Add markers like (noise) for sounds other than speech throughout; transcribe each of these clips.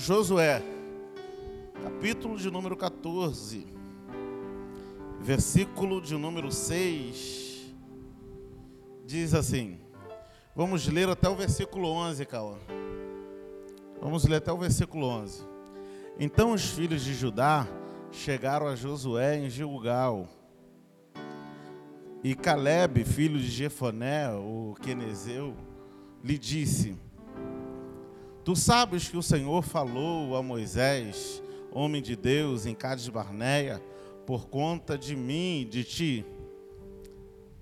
Josué, capítulo de número 14, versículo de número 6, diz assim: Vamos ler até o versículo 11, Cauã. Vamos ler até o versículo 11. Então os filhos de Judá chegaram a Josué em Gilgal. E Caleb, filho de Jefoné, o quenezeu, lhe disse: Tu sabes que o Senhor falou a Moisés, homem de Deus, em Cades Barneia, por conta de mim e de ti.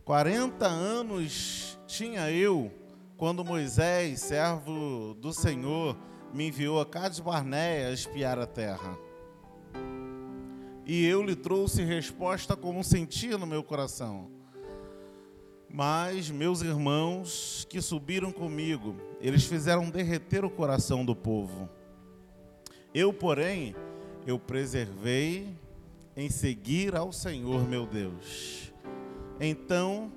Quarenta anos tinha eu quando Moisés, servo do Senhor, me enviou a Cades Barneia a espiar a terra. E eu lhe trouxe resposta como sentia no meu coração. Mas meus irmãos que subiram comigo, eles fizeram derreter o coração do povo. Eu, porém, eu preservei em seguir ao Senhor meu Deus. Então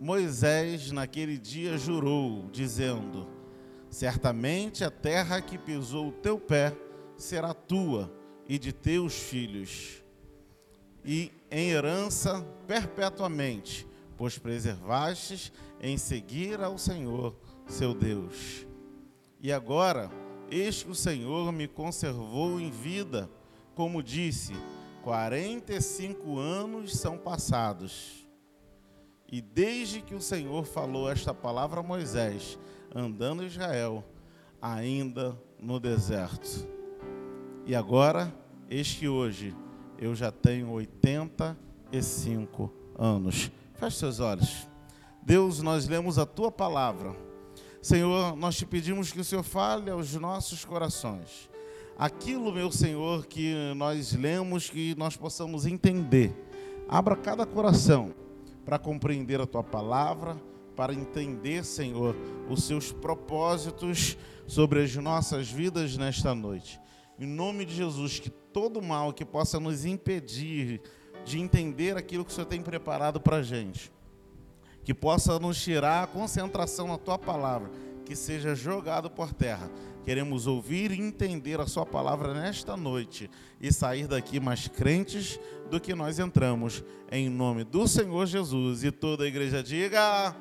Moisés, naquele dia, jurou, dizendo: Certamente a terra que pisou o teu pé será tua e de teus filhos, e em herança perpetuamente pois preservastes em seguir ao Senhor, seu Deus. E agora, eis que o Senhor me conservou em vida, como disse, 45 anos são passados. E desde que o Senhor falou esta palavra a Moisés, andando em Israel, ainda no deserto. E agora, eis que hoje eu já tenho 85 anos. Feche seus olhos. Deus, nós lemos a tua palavra. Senhor, nós te pedimos que o Senhor fale aos nossos corações. Aquilo, meu Senhor, que nós lemos, que nós possamos entender. Abra cada coração para compreender a tua palavra, para entender, Senhor, os seus propósitos sobre as nossas vidas nesta noite. Em nome de Jesus, que todo mal que possa nos impedir de entender aquilo que o Senhor tem preparado para a gente. Que possa nos tirar a concentração na tua palavra, que seja jogado por terra. Queremos ouvir e entender a sua palavra nesta noite e sair daqui mais crentes do que nós entramos. Em nome do Senhor Jesus. E toda a igreja diga.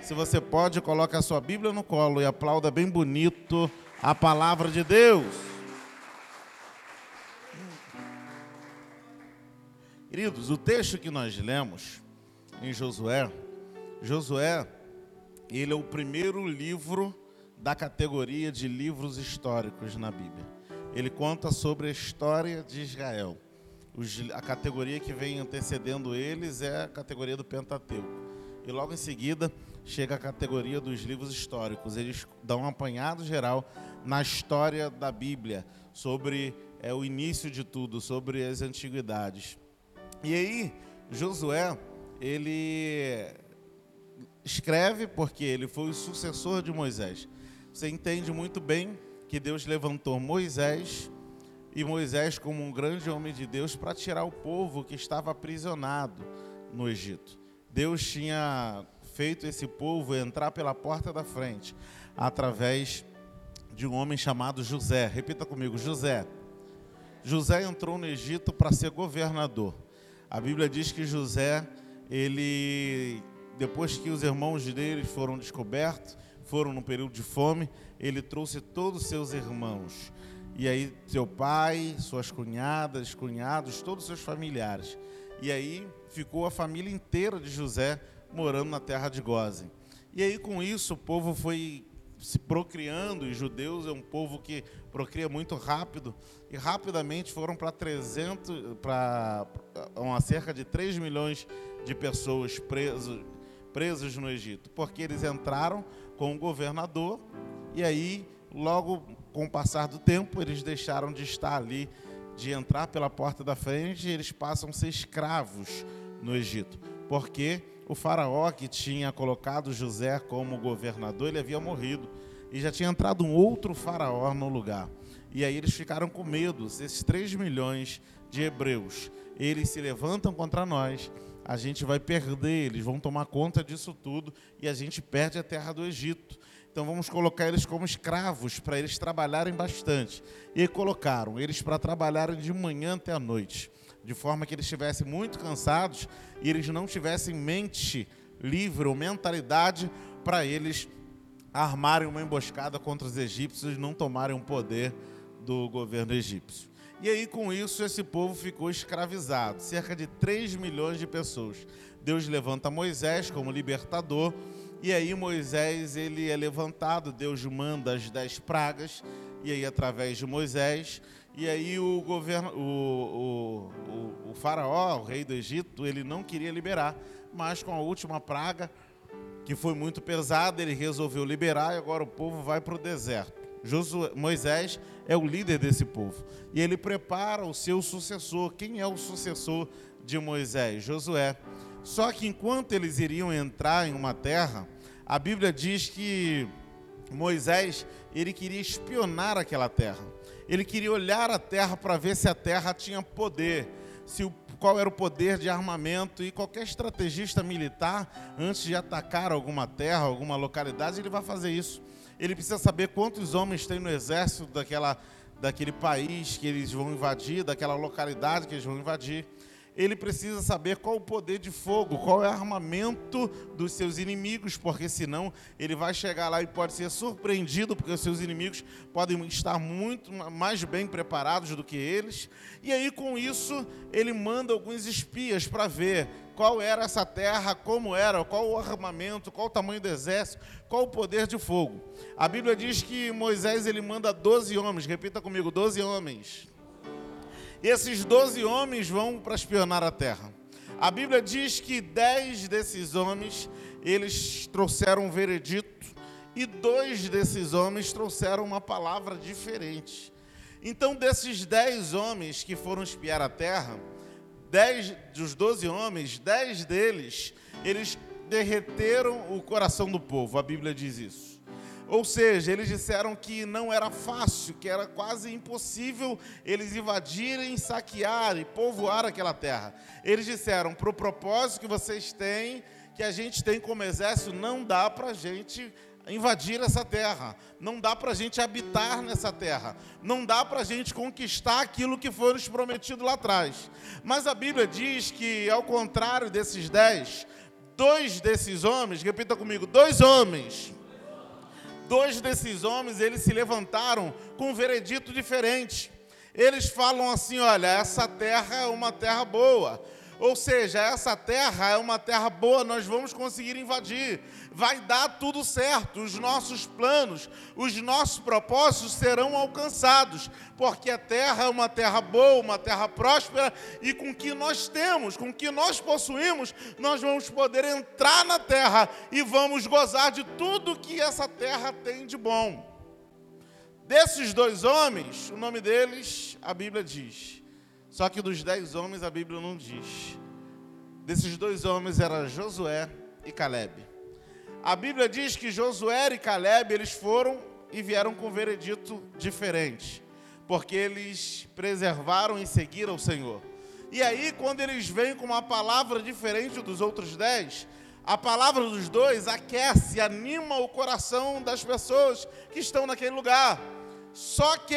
Se você pode, coloque a sua Bíblia no colo e aplauda bem bonito a palavra de Deus. Queridos, o texto que nós lemos em Josué, Josué, ele é o primeiro livro da categoria de livros históricos na Bíblia. Ele conta sobre a história de Israel. A categoria que vem antecedendo eles é a categoria do Pentateuco. E logo em seguida chega a categoria dos livros históricos. Eles dão um apanhado geral na história da Bíblia, sobre é, o início de tudo, sobre as antiguidades. E aí, Josué, ele escreve porque ele foi o sucessor de Moisés. Você entende muito bem que Deus levantou Moisés e Moisés como um grande homem de Deus para tirar o povo que estava aprisionado no Egito. Deus tinha feito esse povo entrar pela porta da frente através de um homem chamado José. Repita comigo, José. José entrou no Egito para ser governador. A Bíblia diz que José, ele, depois que os irmãos dele foram descobertos, foram no período de fome, ele trouxe todos os seus irmãos. E aí, seu pai, suas cunhadas, cunhados, todos os seus familiares. E aí ficou a família inteira de José morando na terra de Gozen. E aí, com isso, o povo foi se procriando, e judeus é um povo que procria muito rápido, e rapidamente foram para 300, para uma cerca de 3 milhões de pessoas presos, presos no Egito, porque eles entraram com o governador, e aí, logo com o passar do tempo, eles deixaram de estar ali, de entrar pela porta da frente, e eles passam a ser escravos no Egito, porque o faraó que tinha colocado José como governador, ele havia morrido e já tinha entrado um outro faraó no lugar. E aí eles ficaram com medo, esses 3 milhões de hebreus, eles se levantam contra nós, a gente vai perder, eles vão tomar conta disso tudo e a gente perde a terra do Egito. Então vamos colocar eles como escravos para eles trabalharem bastante. E colocaram eles para trabalharem de manhã até a noite, de forma que eles estivessem muito cansados e eles não tivessem mente livre ou mentalidade para eles armarem uma emboscada contra os egípcios e não tomarem o poder do governo egípcio. E aí, com isso, esse povo ficou escravizado, cerca de 3 milhões de pessoas. Deus levanta Moisés como libertador, e aí Moisés ele é levantado, Deus manda as dez pragas, e aí através de Moisés, e aí o governo, o, o, o, o faraó, o rei do Egito, ele não queria liberar, mas com a última praga, que foi muito pesada, ele resolveu liberar e agora o povo vai para o deserto. Josué, Moisés é o líder desse povo. E ele prepara o seu sucessor. Quem é o sucessor de Moisés? Josué. Só que enquanto eles iriam entrar em uma terra, a Bíblia diz que Moisés, ele queria espionar aquela terra. Ele queria olhar a terra para ver se a terra tinha poder, se o, qual era o poder de armamento e qualquer estrategista militar, antes de atacar alguma terra, alguma localidade, ele vai fazer isso ele precisa saber quantos homens tem no exército daquela, daquele país que eles vão invadir, daquela localidade que eles vão invadir. Ele precisa saber qual o poder de fogo, qual é o armamento dos seus inimigos, porque senão ele vai chegar lá e pode ser surpreendido, porque os seus inimigos podem estar muito mais bem preparados do que eles. E aí, com isso, ele manda alguns espias para ver qual era essa terra, como era, qual o armamento, qual o tamanho do exército, qual o poder de fogo. A Bíblia diz que Moisés ele manda 12 homens, repita comigo, 12 homens. E esses 12 homens vão para espionar a terra. A Bíblia diz que 10 desses homens, eles trouxeram um veredito e dois desses homens trouxeram uma palavra diferente. Então, desses 10 homens que foram espiar a terra, dez dos doze homens, dez deles, eles derreteram o coração do povo. A Bíblia diz isso. Ou seja, eles disseram que não era fácil, que era quase impossível eles invadirem, saquear e povoar aquela terra. Eles disseram: para o propósito que vocês têm, que a gente tem como exército, não dá para a gente invadir essa terra, não dá para a gente habitar nessa terra, não dá para a gente conquistar aquilo que foi nos prometido lá atrás. Mas a Bíblia diz que, ao contrário desses dez, dois desses homens, repita comigo, dois homens, dois desses homens, eles se levantaram com um veredito diferente. Eles falam assim: olha, essa terra é uma terra boa ou seja, essa terra é uma terra boa, nós vamos conseguir invadir. Vai dar tudo certo, os nossos planos, os nossos propósitos serão alcançados, porque a terra é uma terra boa, uma terra próspera, e com o que nós temos, com o que nós possuímos, nós vamos poder entrar na terra e vamos gozar de tudo que essa terra tem de bom. Desses dois homens, o nome deles, a Bíblia diz, só que dos dez homens a Bíblia não diz. Desses dois homens era Josué e Caleb. A Bíblia diz que Josué e Caleb eles foram e vieram com um veredito diferente, porque eles preservaram e seguiram o Senhor. E aí, quando eles vêm com uma palavra diferente dos outros dez, a palavra dos dois aquece, anima o coração das pessoas que estão naquele lugar. Só que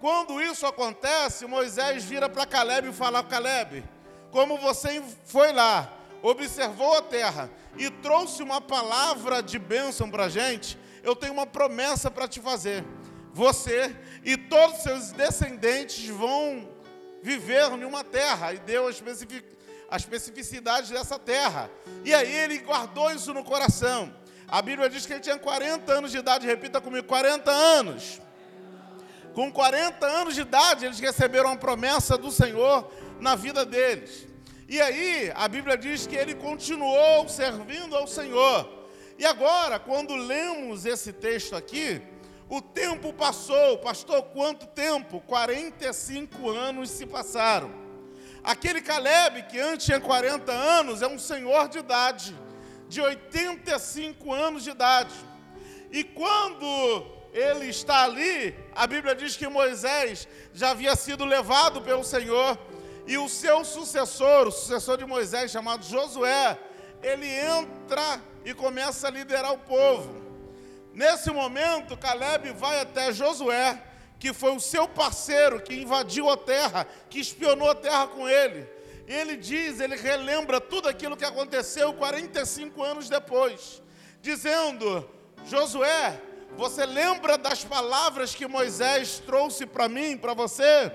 quando isso acontece, Moisés vira para Caleb e fala: Caleb, como você foi lá, observou a terra e trouxe uma palavra de bênção para a gente, eu tenho uma promessa para te fazer. Você e todos os seus descendentes vão viver em uma terra, e deu a, especific, a especificidade dessa terra. E aí ele guardou isso no coração. A Bíblia diz que ele tinha 40 anos de idade, repita comigo: 40 anos. Com 40 anos de idade, eles receberam a promessa do Senhor na vida deles. E aí, a Bíblia diz que ele continuou servindo ao Senhor. E agora, quando lemos esse texto aqui, o tempo passou, pastor, quanto tempo? 45 anos se passaram. Aquele Caleb, que antes tinha 40 anos, é um senhor de idade, de 85 anos de idade. E quando ele está ali, a Bíblia diz que Moisés já havia sido levado pelo Senhor, e o seu sucessor, o sucessor de Moisés, chamado Josué, ele entra e começa a liderar o povo. Nesse momento, Caleb vai até Josué, que foi o seu parceiro, que invadiu a terra, que espionou a terra com ele. Ele diz, ele relembra tudo aquilo que aconteceu 45 anos depois, dizendo: Josué, você lembra das palavras que Moisés trouxe para mim, para você?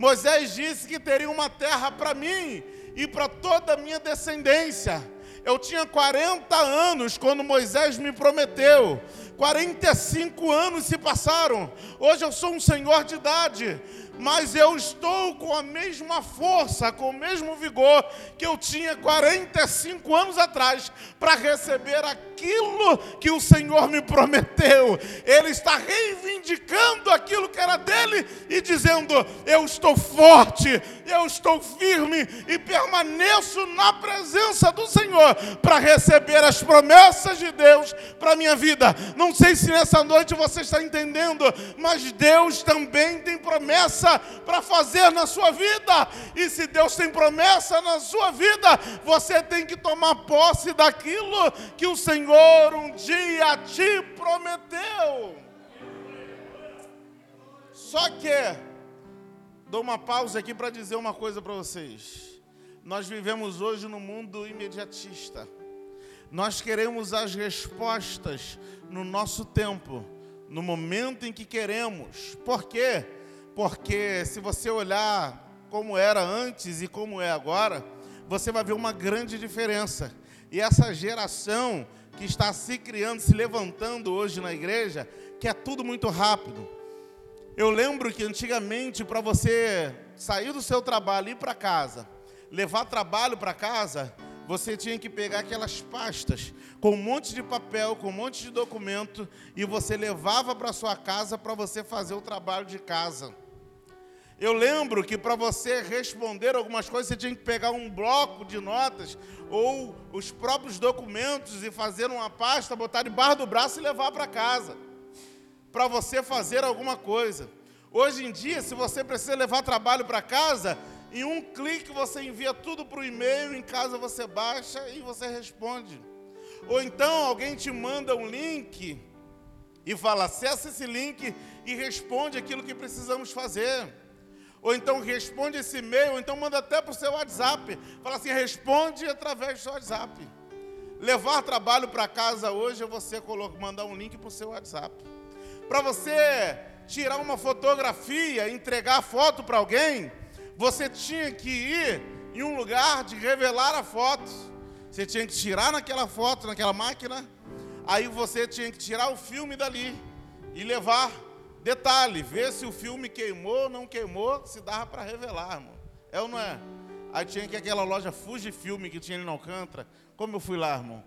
Moisés disse que teria uma terra para mim e para toda a minha descendência. Eu tinha 40 anos quando Moisés me prometeu. 45 anos se passaram. Hoje eu sou um senhor de idade mas eu estou com a mesma força, com o mesmo vigor que eu tinha 45 anos atrás para receber aquilo que o Senhor me prometeu. Ele está reivindicando aquilo que era dele e dizendo: Eu estou forte, eu estou firme e permaneço na presença do Senhor para receber as promessas de Deus para a minha vida. Não sei se nessa noite você está entendendo, mas Deus também tem promessa promessa para fazer na sua vida. E se Deus tem promessa na sua vida, você tem que tomar posse daquilo que o Senhor um dia te prometeu. Só que, dou uma pausa aqui para dizer uma coisa para vocês. Nós vivemos hoje no mundo imediatista. Nós queremos as respostas no nosso tempo, no momento em que queremos. Por quê? Porque se você olhar como era antes e como é agora, você vai ver uma grande diferença. E essa geração que está se criando, se levantando hoje na igreja, que é tudo muito rápido. Eu lembro que antigamente, para você sair do seu trabalho e ir para casa, levar trabalho para casa, você tinha que pegar aquelas pastas com um monte de papel, com um monte de documento, e você levava para sua casa para você fazer o trabalho de casa. Eu lembro que para você responder algumas coisas, você tinha que pegar um bloco de notas ou os próprios documentos e fazer uma pasta, botar debaixo do braço e levar para casa. Para você fazer alguma coisa. Hoje em dia, se você precisa levar trabalho para casa, em um clique você envia tudo para o e-mail, em casa você baixa e você responde. Ou então alguém te manda um link e fala: acessa esse link e responde aquilo que precisamos fazer ou então responde esse e-mail, ou então manda até para o seu WhatsApp. Fala assim, responde através do seu WhatsApp. Levar trabalho para casa hoje é você mandar um link para o seu WhatsApp. Para você tirar uma fotografia, entregar a foto para alguém, você tinha que ir em um lugar de revelar a foto. Você tinha que tirar naquela foto, naquela máquina, aí você tinha que tirar o filme dali e levar Detalhe, ver se o filme queimou ou não queimou, se dava para revelar, irmão. É ou não é? Aí tinha que aquela loja Fujifilme que tinha ali no Alcântara. Como eu fui lá, irmão?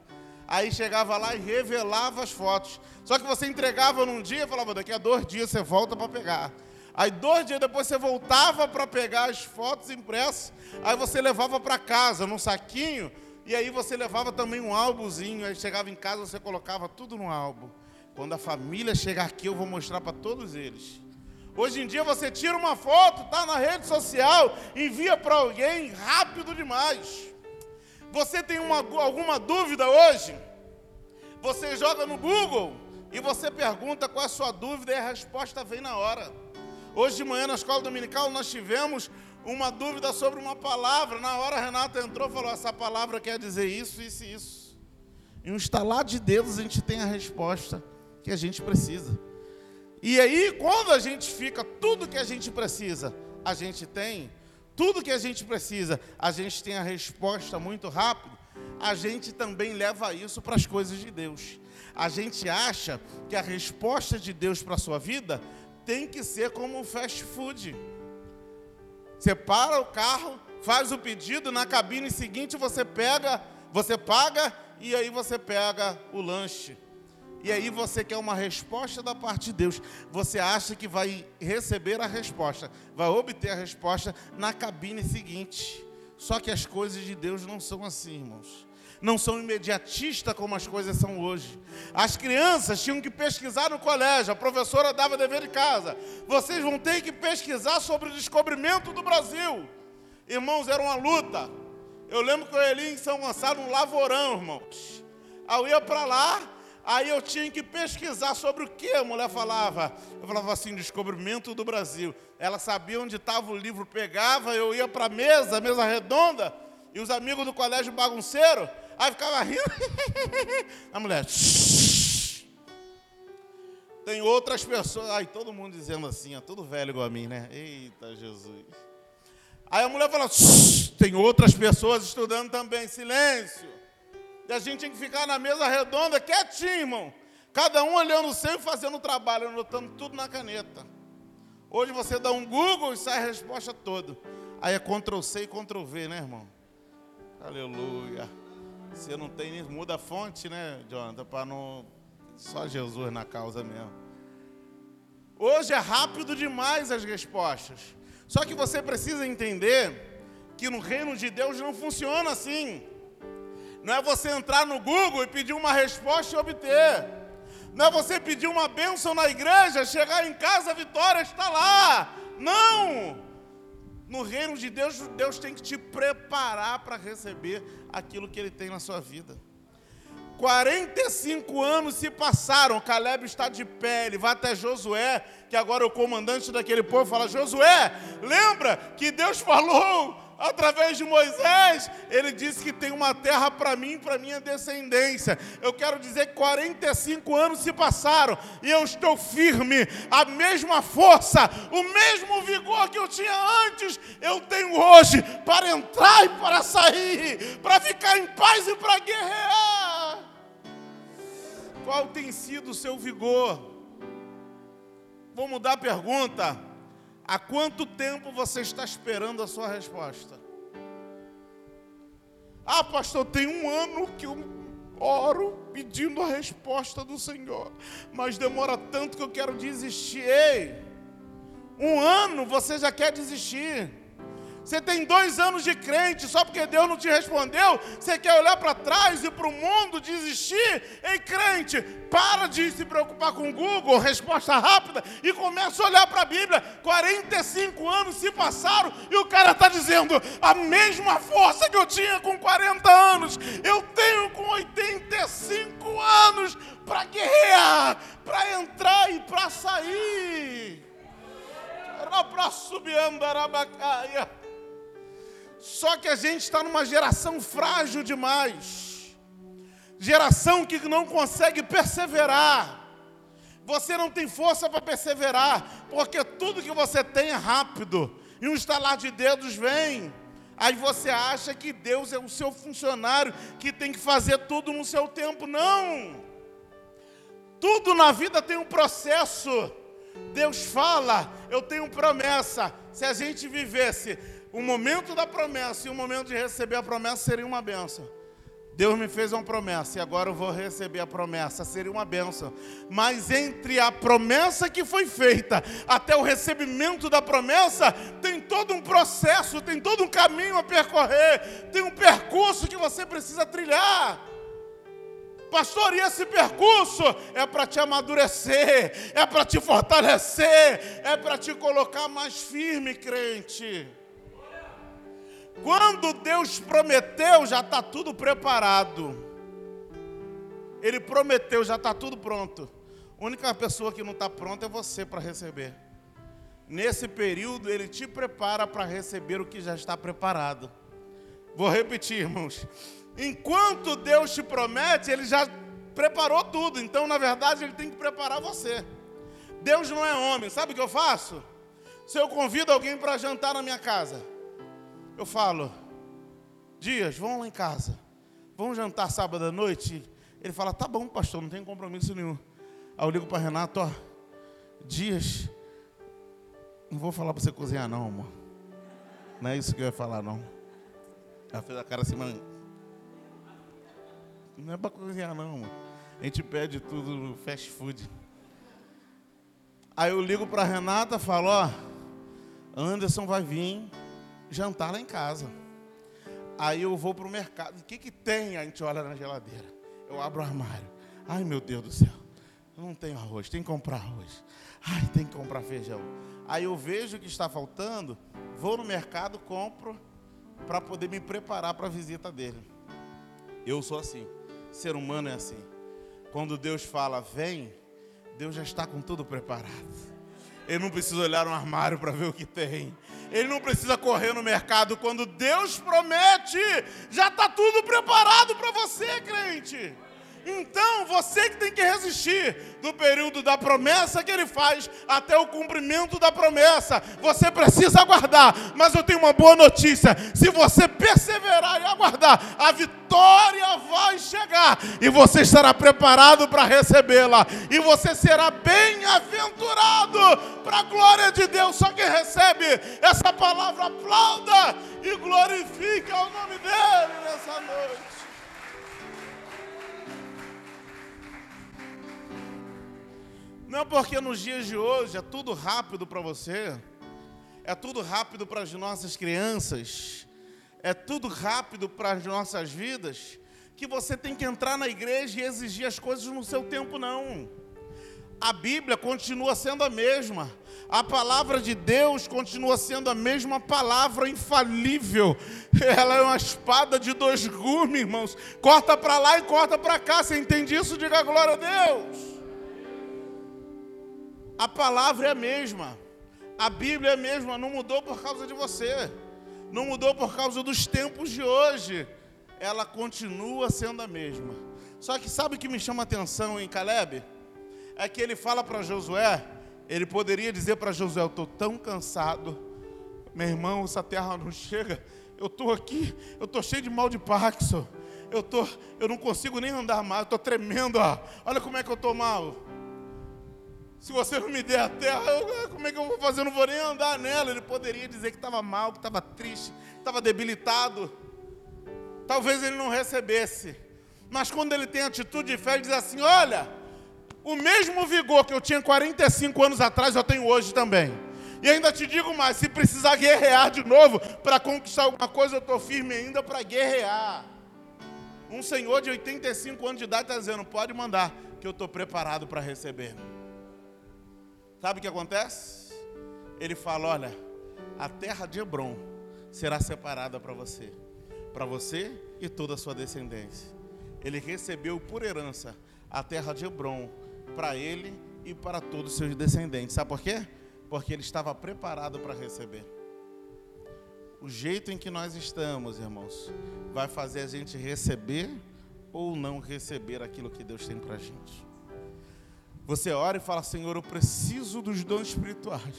Aí chegava lá e revelava as fotos. Só que você entregava num dia e falava, daqui a dois dias você volta para pegar. Aí dois dias depois você voltava para pegar as fotos impressas. Aí você levava para casa num saquinho. E aí você levava também um álbumzinho. Aí chegava em casa você colocava tudo no álbum. Quando a família chegar aqui, eu vou mostrar para todos eles. Hoje em dia você tira uma foto, tá na rede social, envia para alguém rápido demais. Você tem uma, alguma dúvida hoje? Você joga no Google e você pergunta qual é a sua dúvida e a resposta vem na hora. Hoje de manhã na escola dominical nós tivemos uma dúvida sobre uma palavra. Na hora a Renata entrou e falou: essa palavra quer dizer isso, isso e isso. Em um estalar de dedos a gente tem a resposta que a gente precisa. E aí, quando a gente fica tudo que a gente precisa, a gente tem, tudo que a gente precisa, a gente tem a resposta muito rápido, a gente também leva isso para as coisas de Deus. A gente acha que a resposta de Deus para a sua vida tem que ser como um fast food. Você para o carro, faz o pedido, na cabine seguinte você pega, você paga e aí você pega o lanche. E aí você quer uma resposta da parte de Deus. Você acha que vai receber a resposta, vai obter a resposta na cabine seguinte. Só que as coisas de Deus não são assim, irmãos. Não são imediatistas como as coisas são hoje. As crianças tinham que pesquisar no colégio, a professora dava dever de casa. Vocês vão ter que pesquisar sobre o descobrimento do Brasil. Irmãos, era uma luta. Eu lembro que eu ia ali em São Gonçalo, um lavorão, irmãos. Aí eu ia para lá, Aí eu tinha que pesquisar sobre o que a mulher falava. Eu falava assim, descobrimento do Brasil. Ela sabia onde estava o livro, pegava, eu ia para a mesa, mesa redonda, e os amigos do colégio bagunceiro, aí ficava rindo. (laughs) a mulher. Shh. Tem outras pessoas. Ai, todo mundo dizendo assim, ó, tudo velho igual a mim, né? Eita Jesus. Aí a mulher fala, tem outras pessoas estudando também, silêncio. E a gente tem que ficar na mesa redonda, quietinho, irmão. Cada um olhando o seu e fazendo o trabalho, anotando tudo na caneta. Hoje você dá um Google e sai a resposta toda. Aí é Ctrl C e Ctrl V, né, irmão? Aleluia. Você não tem nem muda a fonte, né, Jonathan? Para não. Só Jesus na causa mesmo. Hoje é rápido demais as respostas. Só que você precisa entender que no reino de Deus não funciona assim. Não é você entrar no Google e pedir uma resposta e obter. Não é você pedir uma bênção na igreja, chegar em casa, a vitória está lá. Não! No reino de Deus, Deus tem que te preparar para receber aquilo que Ele tem na sua vida. 45 anos se passaram, Caleb está de pé, ele vai até Josué, que agora é o comandante daquele povo, fala: Josué, lembra que Deus falou através de Moisés, ele disse que tem uma terra para mim, para minha descendência. Eu quero dizer que 45 anos se passaram e eu estou firme, a mesma força, o mesmo vigor que eu tinha antes, eu tenho hoje para entrar e para sair, para ficar em paz e para guerrear. Qual tem sido o seu vigor? Vou mudar a pergunta. Há quanto tempo você está esperando a sua resposta? Ah, pastor, tem um ano que eu oro pedindo a resposta do Senhor, mas demora tanto que eu quero desistir. Ei, um ano você já quer desistir. Você tem dois anos de crente, só porque Deus não te respondeu, você quer olhar para trás e para o mundo desistir? Ei, crente, para de se preocupar com o Google, resposta rápida, e começa a olhar para a Bíblia. 45 anos se passaram e o cara está dizendo: a mesma força que eu tinha com 40 anos, eu tenho com 85 anos para guerrear, para entrar e para sair. Era para subir andarabacaia. Só que a gente está numa geração frágil demais. Geração que não consegue perseverar. Você não tem força para perseverar, porque tudo que você tem é rápido. E um estalar de dedos vem. Aí você acha que Deus é o seu funcionário, que tem que fazer tudo no seu tempo. Não! Tudo na vida tem um processo. Deus fala, eu tenho promessa. Se a gente vivesse o momento da promessa e o momento de receber a promessa seria uma benção. Deus me fez uma promessa e agora eu vou receber a promessa, seria uma benção. Mas entre a promessa que foi feita até o recebimento da promessa, tem todo um processo, tem todo um caminho a percorrer, tem um percurso que você precisa trilhar. Pastor, e esse percurso é para te amadurecer, é para te fortalecer, é para te colocar mais firme, crente. Quando Deus prometeu, já está tudo preparado. Ele prometeu, já está tudo pronto. A única pessoa que não está pronta é você para receber. Nesse período, Ele te prepara para receber o que já está preparado. Vou repetir, irmãos. Enquanto Deus te promete, Ele já preparou tudo. Então, na verdade, Ele tem que preparar você. Deus não é homem. Sabe o que eu faço? Se eu convido alguém para jantar na minha casa, eu falo, Dias, vamos lá em casa. Vamos jantar sábado à noite? Ele fala, tá bom, pastor, não tem compromisso nenhum. Aí eu ligo para Renato, ó, Dias, não vou falar para você cozinhar não, amor. Não é isso que eu ia falar, não. Ela fez a cara assim, mas... Não é para cozinhar não, amor. A gente pede tudo no fast food. Aí eu ligo para Renata falo, ó, Anderson vai vir jantar lá em casa. Aí eu vou para o mercado. O que, que tem? A gente olha na geladeira. Eu abro o armário. Ai, meu Deus do céu. Eu não tenho arroz, tem que comprar arroz. Ai, tem que comprar feijão. Aí eu vejo o que está faltando, vou no mercado, compro para poder me preparar para a visita dele. Eu sou assim. Ser humano é assim. Quando Deus fala, vem, Deus já está com tudo preparado. Ele não precisa olhar no armário para ver o que tem. Ele não precisa correr no mercado. Quando Deus promete, já está tudo preparado para você, crente. Então, você que tem que resistir do período da promessa que ele faz até o cumprimento da promessa. Você precisa aguardar, mas eu tenho uma boa notícia: se você perseverar e aguardar, a vitória vai chegar e você estará preparado para recebê-la, e você será bem-aventurado para a glória de Deus. Só quem recebe essa palavra, aplauda e glorifique o nome dele nessa noite. Não porque nos dias de hoje é tudo rápido para você, é tudo rápido para as nossas crianças, é tudo rápido para as nossas vidas, que você tem que entrar na igreja e exigir as coisas no seu tempo, não. A Bíblia continua sendo a mesma, a palavra de Deus continua sendo a mesma palavra infalível. (laughs) Ela é uma espada de dois gumes, irmãos. Corta para lá e corta para cá. Você entende isso? Diga glória a Deus. A palavra é a mesma. A Bíblia é a mesma, não mudou por causa de você. Não mudou por causa dos tempos de hoje. Ela continua sendo a mesma. Só que sabe o que me chama a atenção em Caleb? É que ele fala para Josué, ele poderia dizer para Josué, eu estou tão cansado, meu irmão, essa terra não chega, eu estou aqui, eu estou cheio de mal de Parkinson, eu, tô, eu não consigo nem andar mais, eu estou tremendo, ó. olha como é que eu estou mal. Se você não me der a terra, eu, como é que eu vou fazer? Eu não vou nem andar nela. Ele poderia dizer que estava mal, que estava triste, que estava debilitado. Talvez ele não recebesse. Mas quando ele tem atitude de fé, ele diz assim: Olha, o mesmo vigor que eu tinha 45 anos atrás, eu tenho hoje também. E ainda te digo mais: se precisar guerrear de novo para conquistar alguma coisa, eu estou firme ainda para guerrear. Um senhor de 85 anos de idade está dizendo: Pode mandar, que eu estou preparado para receber. Sabe o que acontece? Ele fala: Olha, a terra de Hebron será separada para você, para você e toda a sua descendência. Ele recebeu por herança a terra de Hebron para ele e para todos os seus descendentes. Sabe por quê? Porque ele estava preparado para receber. O jeito em que nós estamos, irmãos, vai fazer a gente receber ou não receber aquilo que Deus tem para a gente. Você ora e fala: Senhor, eu preciso dos dons espirituais.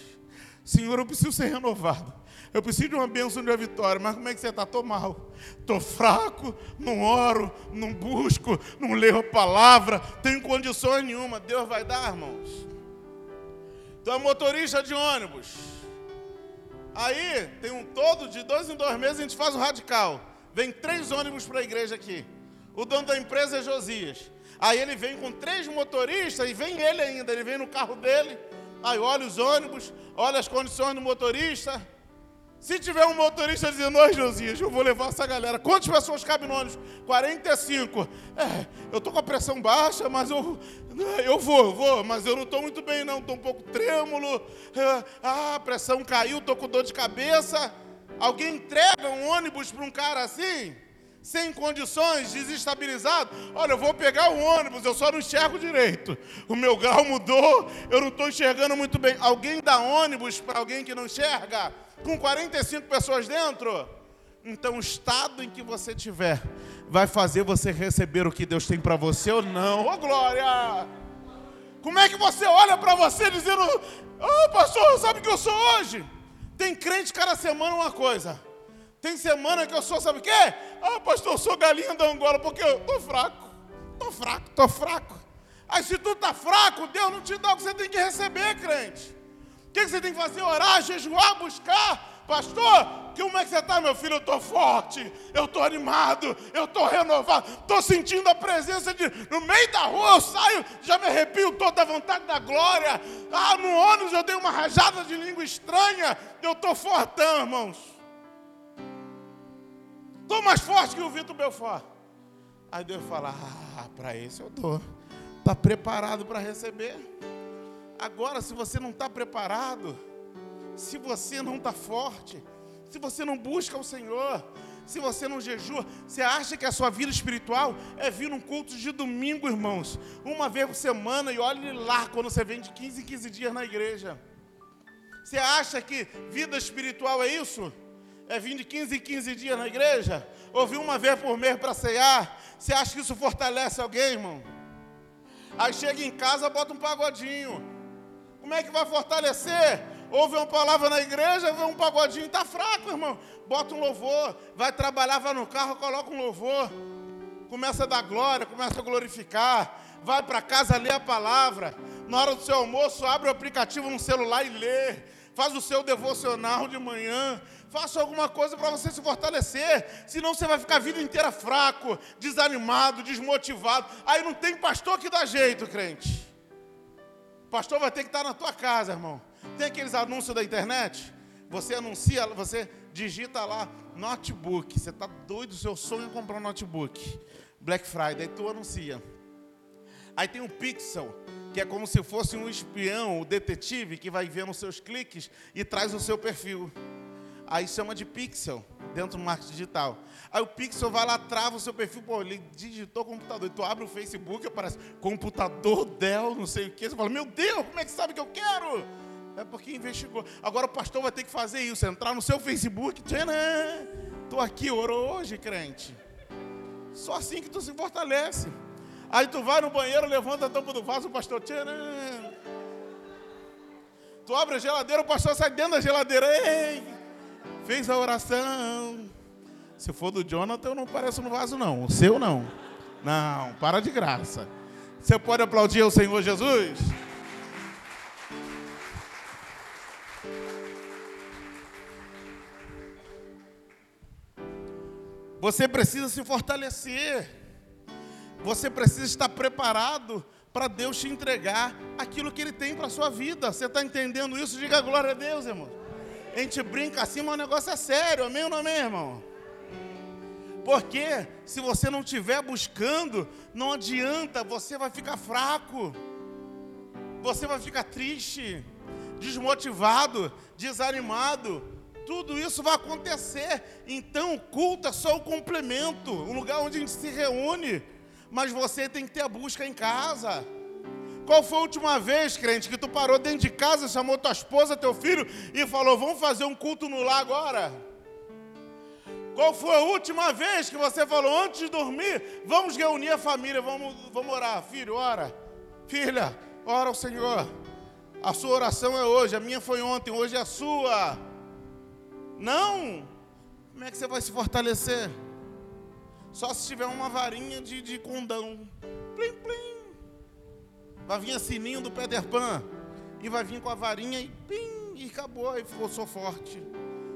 Senhor, eu preciso ser renovado. Eu preciso de uma bênção de uma vitória. Mas como é que você está? Estou mal. Estou fraco, não oro, não busco, não leio a palavra, tenho condições nenhuma. Deus vai dar, irmãos. Então, é motorista de ônibus. Aí, tem um todo, de dois em dois meses, a gente faz o radical. Vem três ônibus para a igreja aqui. O dono da empresa é Josias. Aí ele vem com três motoristas e vem ele ainda, ele vem no carro dele. Aí olha os ônibus, olha as condições do motorista. Se tiver um motorista dizendo, oi Josias, eu vou levar essa galera. Quantas pessoas cabem no ônibus? 45. É, eu estou com a pressão baixa, mas eu, eu vou, vou, mas eu não estou muito bem não, estou um pouco trêmulo. É, ah, a pressão caiu, estou com dor de cabeça. Alguém entrega um ônibus para um cara assim? Sem condições, desestabilizado. Olha, eu vou pegar o ônibus, eu só não enxergo direito. O meu grau (laughs) mudou, eu não estou enxergando muito bem. Alguém dá ônibus para alguém que não enxerga? Com 45 pessoas dentro? Então, o estado em que você tiver vai fazer você receber o que Deus tem para você ou não. Ô, oh, glória! Como é que você olha para você dizendo: Ô, oh, pastor, sabe o que eu sou hoje? Tem crente cada semana uma coisa. Tem semana que eu sou, sabe o quê? Ah, pastor, eu sou galinha da Angola, porque eu tô fraco. Tô fraco, tô fraco. Aí se tu tá fraco, Deus não te dá o que você tem que receber, crente. O que você tem que fazer? Orar, jejuar, buscar. Pastor, como é que você está, meu filho? Eu estou forte, eu estou animado, eu estou renovado, estou sentindo a presença de. No meio da rua eu saio, já me arrepio toda a vontade da glória. Ah, no ônibus eu dei uma rajada de língua estranha, eu estou fortão, irmãos. Estou mais forte que o Vitor Belfort. Aí Deus fala: Ah, para esse eu dou. Está preparado para receber? Agora, se você não está preparado, se você não está forte, se você não busca o Senhor, Se você não jejua, você acha que a sua vida espiritual é vir num culto de domingo, irmãos, uma vez por semana e olhe lá quando você vem de 15 em 15 dias na igreja. Você acha que vida espiritual é isso? É vir de 15 em 15 dias na igreja? Ouvir uma vez por mês para cear? Você acha que isso fortalece alguém, irmão? Aí chega em casa, bota um pagodinho. Como é que vai fortalecer? Ouve uma palavra na igreja, vê um pagodinho, está fraco, irmão. Bota um louvor, vai trabalhar, vai no carro, coloca um louvor. Começa a dar glória, começa a glorificar. Vai para casa, lê a palavra. Na hora do seu almoço, abre o aplicativo no celular e lê. Faz o seu devocional de manhã. Faça alguma coisa para você se fortalecer. Senão você vai ficar a vida inteira fraco, desanimado, desmotivado. Aí não tem pastor que dá jeito, crente. O pastor vai ter que estar na tua casa, irmão. Tem aqueles anúncios da internet? Você anuncia, você digita lá notebook. Você está doido, seu sonho é comprar um notebook. Black Friday, tu anuncia. Aí tem o Pixel, que é como se fosse um espião, o um detetive que vai vendo os seus cliques e traz o seu perfil. Aí chama de pixel dentro do marketing digital. Aí o pixel vai lá, trava o seu perfil, pô, ele digitou computador. E tu abre o Facebook, aparece computador Dell, não sei o quê. Você fala, meu Deus, como é que sabe que eu quero? É porque investigou. Agora o pastor vai ter que fazer isso, entrar no seu Facebook. Tcharam, tô aqui, orou hoje, crente. Só assim que tu se fortalece. Aí tu vai no banheiro, levanta a tampa do vaso, o pastor. Tcharam. Tu abre a geladeira, o pastor sai dentro da geladeira. Ei! Fez a oração. Se for do Jonathan, eu não pareço no vaso, não. O seu, não. Não, para de graça. Você pode aplaudir o Senhor Jesus? Você precisa se fortalecer. Você precisa estar preparado para Deus te entregar aquilo que Ele tem para a sua vida. Você está entendendo isso? Diga glória a Deus, irmão. A gente brinca assim, mas o negócio é sério, amém ou não amém, irmão? Porque se você não estiver buscando, não adianta, você vai ficar fraco, você vai ficar triste, desmotivado, desanimado. Tudo isso vai acontecer. Então, o culto é só o complemento, o lugar onde a gente se reúne. Mas você tem que ter a busca em casa. Qual foi a última vez, crente, que tu parou dentro de casa, chamou tua esposa, teu filho e falou: Vamos fazer um culto no lar agora? Qual foi a última vez que você falou, antes de dormir, vamos reunir a família, vamos, vamos orar? Filho, ora. Filha, ora ao Senhor. A sua oração é hoje, a minha foi ontem, hoje é a sua. Não! Como é que você vai se fortalecer? Só se tiver uma varinha de, de condão. Plim, plim. Vai vir a sininho do Peter Pan. E vai vir com a varinha e pim, e acabou, e ficou só forte.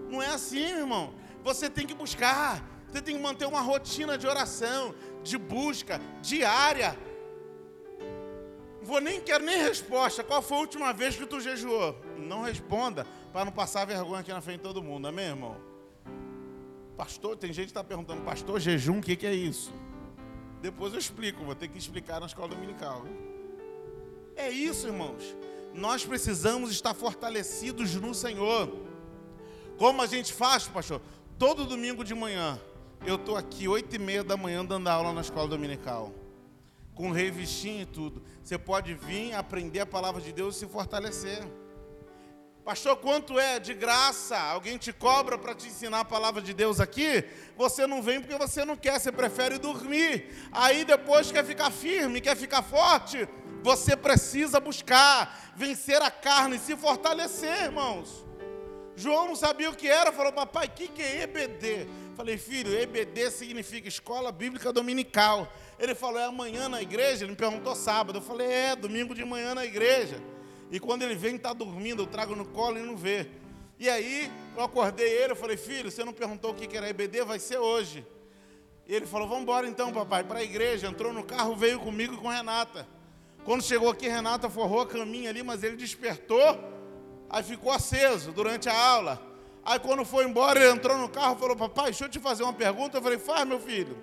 Não é assim, irmão. Você tem que buscar. Você tem que manter uma rotina de oração, de busca diária. Vou nem quero nem resposta. Qual foi a última vez que tu jejuou? Não responda para não passar vergonha aqui na frente de todo mundo, amém, irmão? Pastor, tem gente que está perguntando, pastor, jejum, o que, que é isso? Depois eu explico, vou ter que explicar na escola dominical. É isso, irmãos. Nós precisamos estar fortalecidos no Senhor. Como a gente faz, pastor? Todo domingo de manhã, eu estou aqui, oito e meia da manhã, dando aula na escola dominical. Com revistinha e tudo. Você pode vir, aprender a palavra de Deus e se fortalecer. Pastor, quanto é de graça? Alguém te cobra para te ensinar a palavra de Deus aqui? Você não vem porque você não quer, você prefere dormir. Aí depois quer ficar firme, quer ficar forte. Você precisa buscar vencer a carne, e se fortalecer, irmãos. João não sabia o que era, falou, papai, o que, que é EBD? Falei, filho, EBD significa Escola Bíblica Dominical. Ele falou, é amanhã na igreja? Ele me perguntou sábado. Eu falei, é, domingo de manhã na igreja. E quando ele vem, está dormindo, eu trago no colo e não vê. E aí, eu acordei ele, eu falei, filho, você não perguntou o que era EBD? Vai ser hoje. E ele falou, vamos embora então, papai, para a igreja. Entrou no carro, veio comigo e com Renata. Quando chegou aqui, Renata forrou a caminha ali, mas ele despertou, aí ficou aceso durante a aula. Aí quando foi embora, ele entrou no carro e falou: Papai, deixa eu te fazer uma pergunta. Eu falei: Faz, meu filho.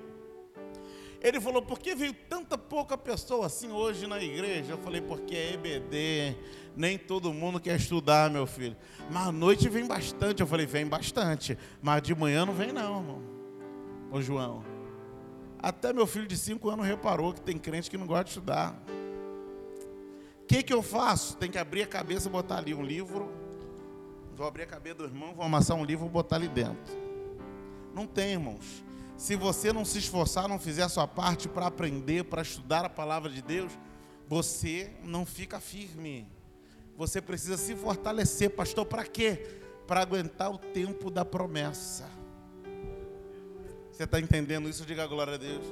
Ele falou: Por que veio tanta pouca pessoa assim hoje na igreja? Eu falei: Porque é EBD, nem todo mundo quer estudar, meu filho. Mas à noite vem bastante. Eu falei: Vem bastante, mas de manhã não vem, não, irmão. Ô João. Até meu filho de 5 anos reparou que tem crente que não gosta de estudar. O que, que eu faço? Tem que abrir a cabeça e botar ali um livro. Vou abrir a cabeça do irmão, vou amassar um livro e botar ali dentro. Não tem, irmãos. Se você não se esforçar, não fizer a sua parte para aprender, para estudar a palavra de Deus, você não fica firme. Você precisa se fortalecer, pastor, para quê? Para aguentar o tempo da promessa. Você está entendendo isso? Diga glória a Deus.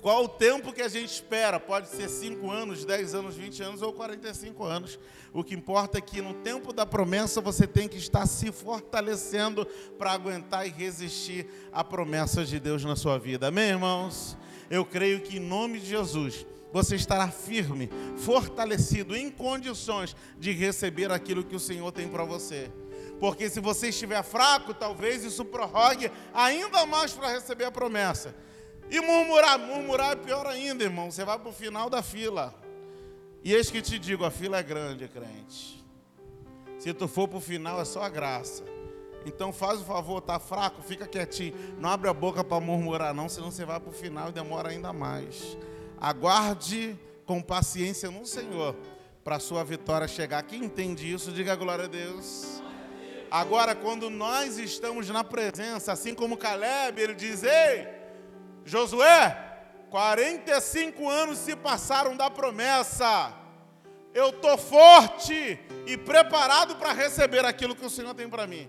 Qual o tempo que a gente espera? Pode ser 5 anos, 10 anos, 20 anos ou 45 anos. O que importa é que no tempo da promessa você tem que estar se fortalecendo para aguentar e resistir à promessa de Deus na sua vida. Amém, irmãos? Eu creio que em nome de Jesus você estará firme, fortalecido, em condições de receber aquilo que o Senhor tem para você. Porque se você estiver fraco, talvez isso prorrogue ainda mais para receber a promessa. E murmurar, murmurar é pior ainda, irmão. Você vai para o final da fila. E eis que te digo, a fila é grande, crente. Se tu for para o final, é só a graça. Então faz o favor, tá fraco, fica quietinho. Não abre a boca para murmurar, não, senão você vai para o final e demora ainda mais. Aguarde com paciência no Senhor para a sua vitória chegar. Quem entende isso, diga glória a Deus. Agora, quando nós estamos na presença, assim como Caleb, ele diz: Ei, Josué, 45 anos se passaram da promessa. Eu estou forte e preparado para receber aquilo que o Senhor tem para mim.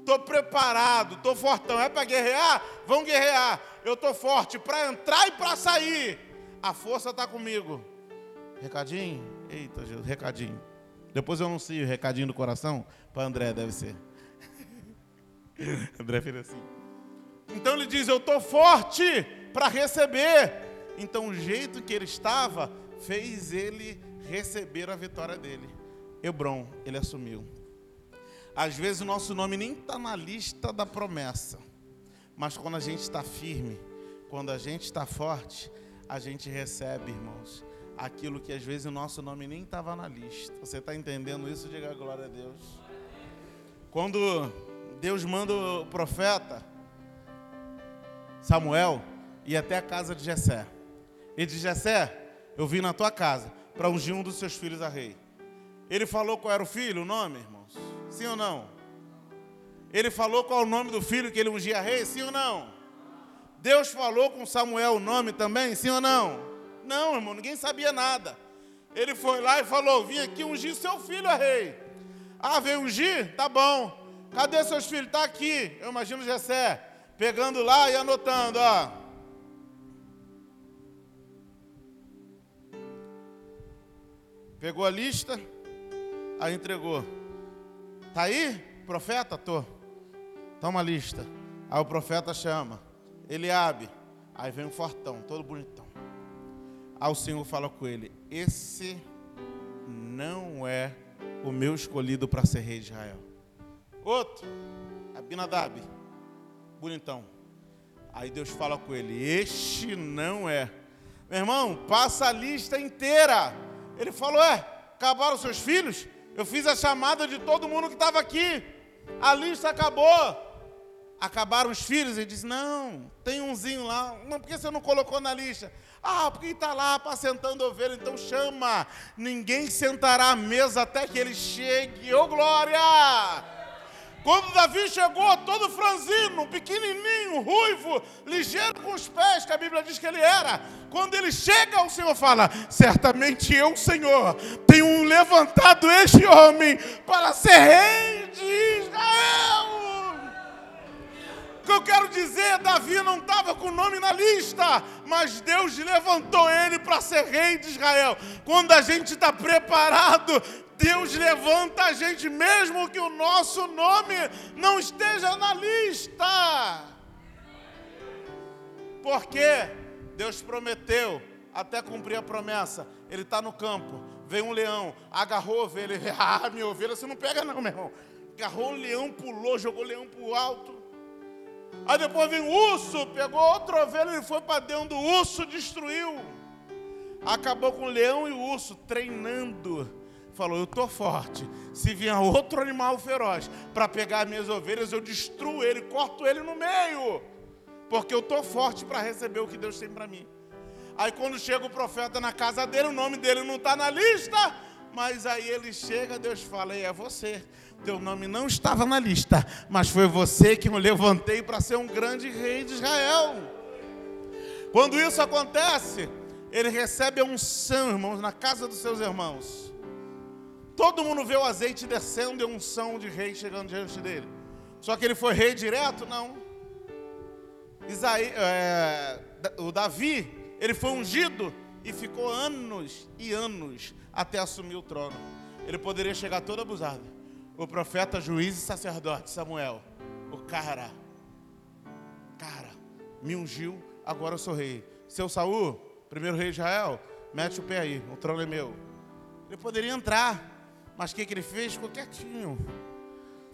Estou preparado, estou fortão. É para guerrear? Vão guerrear. Eu estou forte para entrar e para sair. A força está comigo. Recadinho? Eita, Jesus, recadinho. Depois eu anuncio o recadinho do coração para André, deve ser. (laughs) André fez assim. Então ele diz: Eu estou forte para receber. Então o jeito que ele estava fez ele receber a vitória dele. Hebron, ele assumiu. Às vezes o nosso nome nem está na lista da promessa, mas quando a gente está firme, quando a gente está forte, a gente recebe, irmãos, aquilo que às vezes o nosso nome nem estava na lista. Você está entendendo isso? Diga glória a Deus. Quando Deus manda o profeta, Samuel ia até a casa de Jessé. E diz: Jessé, eu vim na tua casa para ungir um dos seus filhos a rei. Ele falou qual era o filho, o nome, irmãos? Sim ou não? Ele falou qual o nome do filho que ele ungia a rei? Sim ou não? Deus falou com Samuel o nome também? Sim ou não? Não, irmão, ninguém sabia nada. Ele foi lá e falou: Vim aqui ungir seu filho a rei. Ah, veio ungir? Tá bom. Cadê seus filhos? Está aqui. Eu imagino Jessé pegando lá e anotando, ó. Pegou a lista, aí entregou. Tá aí, profeta? Tô. Toma a lista. Aí o profeta chama. Ele abre. Aí vem um fortão, todo bonitão. Aí o Senhor fala com ele: Esse não é o meu escolhido para ser rei de Israel. Outro, Abinadab bonitão. Aí Deus fala com ele: Este não é. Meu irmão, passa a lista inteira. Ele falou: É, acabaram seus filhos? Eu fiz a chamada de todo mundo que estava aqui. A lista acabou. Acabaram os filhos? Ele disse: Não, tem umzinho lá. Não, por que você não colocou na lista? Ah, porque está lá apacentando ovelha, então chama. Ninguém sentará à mesa até que ele chegue. Ô oh, glória! Quando Davi chegou, todo franzino, pequenininho, ruivo, ligeiro com os pés, que a Bíblia diz que ele era. Quando ele chega, o Senhor fala: Certamente eu, Senhor, tenho levantado este homem para ser rei de Israel. Que eu quero dizer, Davi não estava com o nome na lista, mas Deus levantou ele para ser rei de Israel. Quando a gente está preparado, Deus levanta a gente mesmo que o nosso nome não esteja na lista. Porque Deus prometeu, até cumprir a promessa, ele está no campo, vem um leão, agarrou a ovelha, (laughs) ah, minha ovelha, você não pega não, meu irmão. Agarrou o leão, pulou, jogou o leão para o alto. Aí depois vem o urso, pegou outra ovelha, ele foi para dentro do urso, destruiu. Acabou com o leão e o urso, treinando falou: Eu estou forte. Se vier outro animal feroz para pegar minhas ovelhas, eu destruo ele, corto ele no meio. porque eu tô forte para receber o que Deus tem para mim. Aí quando chega o profeta na casa dele, o nome dele não está na lista, mas aí ele chega, Deus fala: é você. Teu nome não estava na lista, mas foi você que eu levantei para ser um grande rei de Israel. Quando isso acontece, ele recebe a unção, irmãos, na casa dos seus irmãos. Todo mundo vê o azeite descendo e a unção de rei chegando diante dele. Só que ele foi rei direto? Não. Isaí, é, o Davi, ele foi ungido e ficou anos e anos até assumir o trono. Ele poderia chegar todo abusado. O profeta, juiz e sacerdote Samuel, o cara, cara, me ungiu, agora eu sou rei. Seu Saul, primeiro rei de Israel, mete o pé aí, o trono é meu. Ele poderia entrar, mas o que, que ele fez? Ficou quietinho.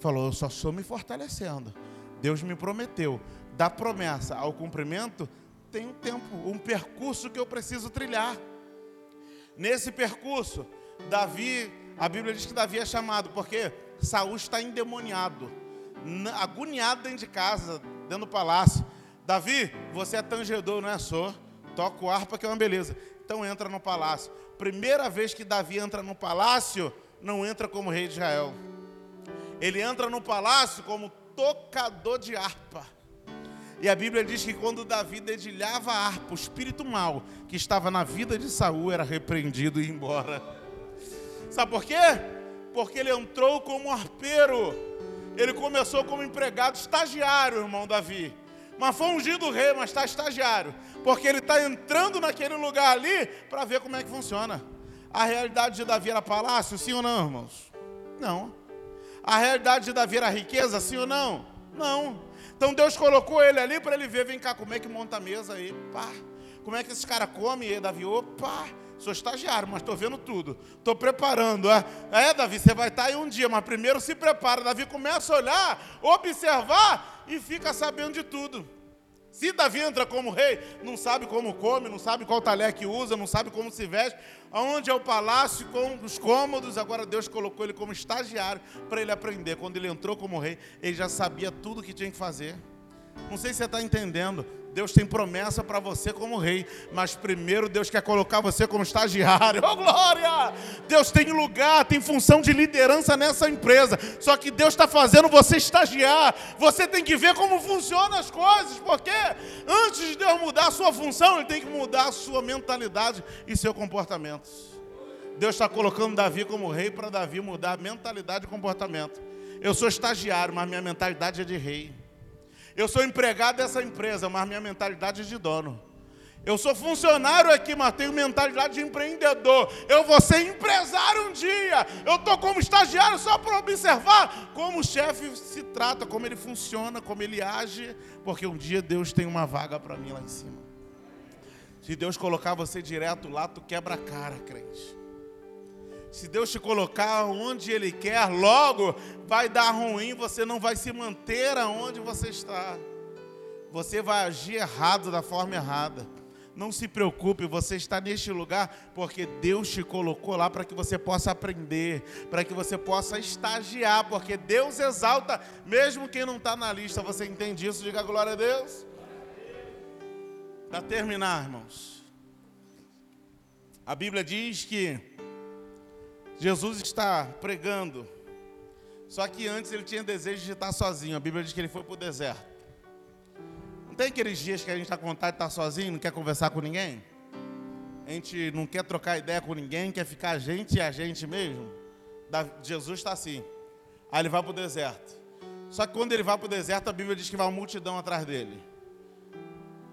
Falou, eu só estou me fortalecendo. Deus me prometeu. Da promessa ao cumprimento, tem um tempo, um percurso que eu preciso trilhar. Nesse percurso, Davi, a Bíblia diz que Davi é chamado, porque Saul está endemoniado, agoniado dentro de casa, dentro do palácio. Davi, você é tangedor, não é só? Toca o harpa que é uma beleza. Então entra no palácio. Primeira vez que Davi entra no palácio, não entra como rei de Israel. Ele entra no palácio como tocador de harpa. E a Bíblia diz que quando Davi dedilhava a harpa, o espírito mal que estava na vida de Saul era repreendido e ia embora. Sabe por quê? Porque ele entrou como arpeiro. Ele começou como empregado estagiário, irmão Davi. Mas foi ungido rei, mas está estagiário. Porque ele está entrando naquele lugar ali para ver como é que funciona. A realidade de Davi era palácio, sim ou não, irmãos? Não. A realidade de Davi era riqueza, sim ou não? Não. Então Deus colocou ele ali para ele ver, vem cá, como é que monta a mesa aí, pá. Como é que esses caras comem? E Davi, opa, sou estagiário, mas estou vendo tudo. Estou preparando. É, é, Davi, você vai estar aí um dia, mas primeiro se prepara. Davi começa a olhar, observar e fica sabendo de tudo. Se Davi entra como rei, não sabe como come, não sabe qual talher que usa, não sabe como se veste, aonde é o palácio, com os cômodos, agora Deus colocou ele como estagiário para ele aprender. Quando ele entrou como rei, ele já sabia tudo o que tinha que fazer. Não sei se você está entendendo. Deus tem promessa para você como rei, mas primeiro Deus quer colocar você como estagiário. (laughs) Oh, glória! Deus tem lugar, tem função de liderança nessa empresa. Só que Deus está fazendo você estagiar. Você tem que ver como funcionam as coisas, porque antes de Deus mudar a sua função, Ele tem que mudar a sua mentalidade e seu comportamento. Deus está colocando Davi como rei para Davi mudar a mentalidade e comportamento. Eu sou estagiário, mas minha mentalidade é de rei. Eu sou empregado dessa empresa, mas minha mentalidade é de dono. Eu sou funcionário aqui, mas tenho mentalidade de empreendedor. Eu vou ser empresário um dia. Eu estou como estagiário só para observar como o chefe se trata, como ele funciona, como ele age, porque um dia Deus tem uma vaga para mim lá em cima. Se Deus colocar você direto lá, tu quebra a cara, crente. Se Deus te colocar onde Ele quer, logo vai dar ruim, você não vai se manter aonde você está. Você vai agir errado da forma errada. Não se preocupe, você está neste lugar porque Deus te colocou lá para que você possa aprender, para que você possa estagiar, porque Deus exalta mesmo quem não está na lista. Você entende isso? Diga glória a Deus. Para terminar, irmãos, a Bíblia diz que Jesus está pregando. Só que antes ele tinha desejo de estar sozinho. A Bíblia diz que ele foi para o deserto. Não tem aqueles dias que a gente está com vontade de estar sozinho, não quer conversar com ninguém? A gente não quer trocar ideia com ninguém, quer ficar a gente e a gente mesmo? Jesus está assim. Aí ele vai para o deserto. Só que quando ele vai para o deserto, a Bíblia diz que vai uma multidão atrás dele.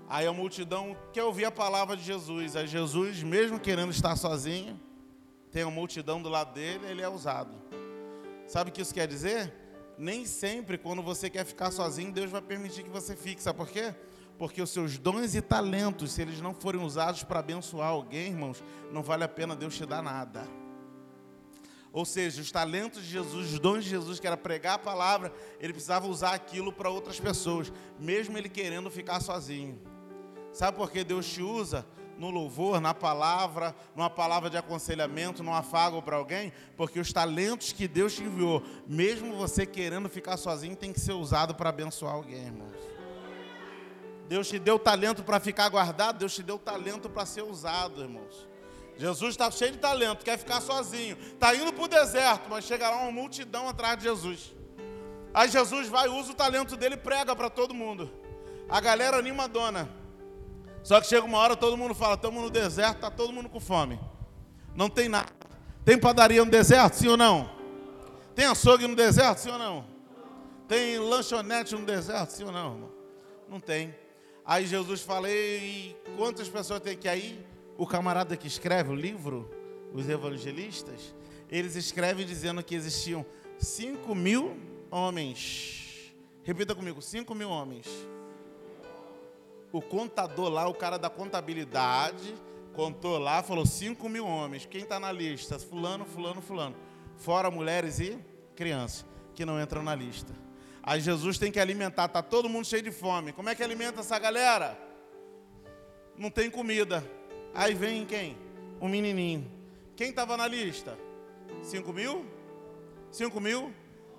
Aí a multidão quer ouvir a palavra de Jesus. Aí Jesus, mesmo querendo estar sozinho, tem uma multidão do lado dele, ele é usado. Sabe o que isso quer dizer? Nem sempre, quando você quer ficar sozinho, Deus vai permitir que você fique. Sabe por quê? Porque os seus dons e talentos, se eles não forem usados para abençoar alguém, irmãos, não vale a pena Deus te dar nada. Ou seja, os talentos de Jesus, os dons de Jesus, que era pregar a palavra, ele precisava usar aquilo para outras pessoas, mesmo ele querendo ficar sozinho. Sabe por que Deus te usa? No louvor, na palavra, numa palavra de aconselhamento, num afago para alguém, porque os talentos que Deus te enviou, mesmo você querendo ficar sozinho, tem que ser usado para abençoar alguém, irmãos. Deus te deu talento para ficar guardado, Deus te deu talento para ser usado, irmãos. Jesus está cheio de talento, quer ficar sozinho. Está indo para o deserto, mas chegará uma multidão atrás de Jesus. Aí Jesus vai, usa o talento dele e prega para todo mundo. A galera anima a dona. Só que chega uma hora, todo mundo fala: estamos no deserto, está todo mundo com fome. Não tem nada. Tem padaria no deserto, sim ou não? Tem açougue no deserto, sim ou não? Tem lanchonete no deserto, sim ou não, irmão? Não tem. Aí Jesus fala: e quantas pessoas tem que aí? O camarada que escreve o livro, os evangelistas, eles escrevem dizendo que existiam 5 mil homens. Repita comigo: 5 mil homens o contador lá, o cara da contabilidade, contou lá, falou 5 mil homens. Quem está na lista? Fulano, fulano, fulano. Fora mulheres e crianças, que não entram na lista. Aí Jesus tem que alimentar, está todo mundo cheio de fome. Como é que alimenta essa galera? Não tem comida. Aí vem quem? Um menininho. Quem estava na lista? 5 mil? 5 mil?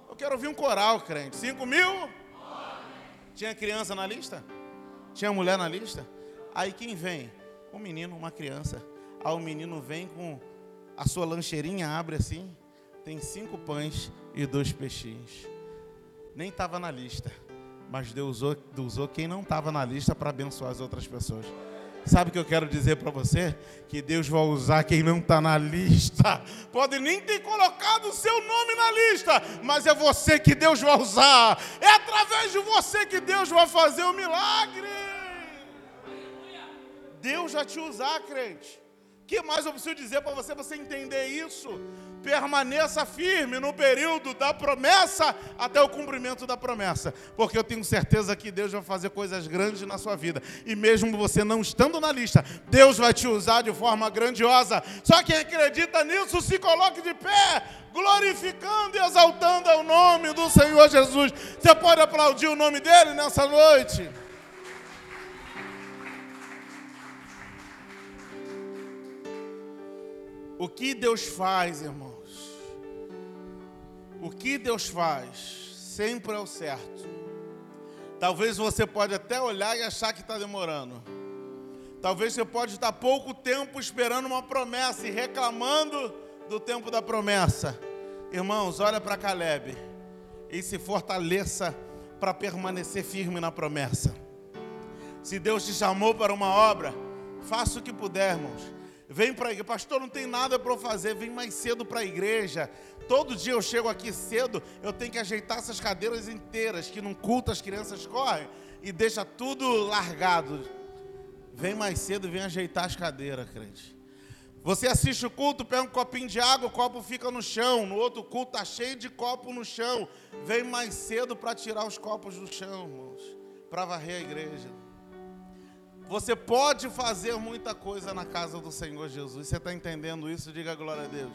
Eu quero ouvir um coral, crente. 5 mil? Tinha criança na lista? Tinha mulher na lista? Aí quem vem? Um menino, uma criança. Aí o menino vem com a sua lancheirinha, abre assim, tem cinco pães e dois peixinhos. Nem estava na lista, mas Deus usou, usou quem não estava na lista para abençoar as outras pessoas. Sabe o que eu quero dizer para você? Que Deus vai usar quem não está na lista. Pode nem ter colocado o seu nome na lista, mas é você que Deus vai usar. É através de você que Deus vai fazer o milagre. Deus vai te usar, crente. Que mais eu preciso dizer para você, você entender isso? permaneça firme no período da promessa até o cumprimento da promessa, porque eu tenho certeza que Deus vai fazer coisas grandes na sua vida, e mesmo você não estando na lista, Deus vai te usar de forma grandiosa. Só quem acredita nisso, se coloque de pé, glorificando e exaltando o nome do Senhor Jesus. Você pode aplaudir o nome dele nessa noite? O que Deus faz, irmãos? O que Deus faz sempre é o certo. Talvez você pode até olhar e achar que está demorando. Talvez você pode estar pouco tempo esperando uma promessa e reclamando do tempo da promessa. Irmãos, olha para Caleb e se fortaleça para permanecer firme na promessa. Se Deus te chamou para uma obra, faça o que puder, irmãos Vem para a igreja, pastor, não tem nada para fazer, vem mais cedo para a igreja. Todo dia eu chego aqui cedo, eu tenho que ajeitar essas cadeiras inteiras, que num culto as crianças correm e deixa tudo largado. Vem mais cedo e vem ajeitar as cadeiras, crente. Você assiste o culto, pega um copinho de água, o copo fica no chão. No outro culto está cheio de copo no chão. Vem mais cedo para tirar os copos do chão, irmãos, para varrer a igreja. Você pode fazer muita coisa na casa do Senhor Jesus. Você está entendendo isso? Diga glória a Deus.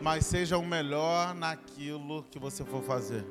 Mas seja o melhor naquilo que você for fazer.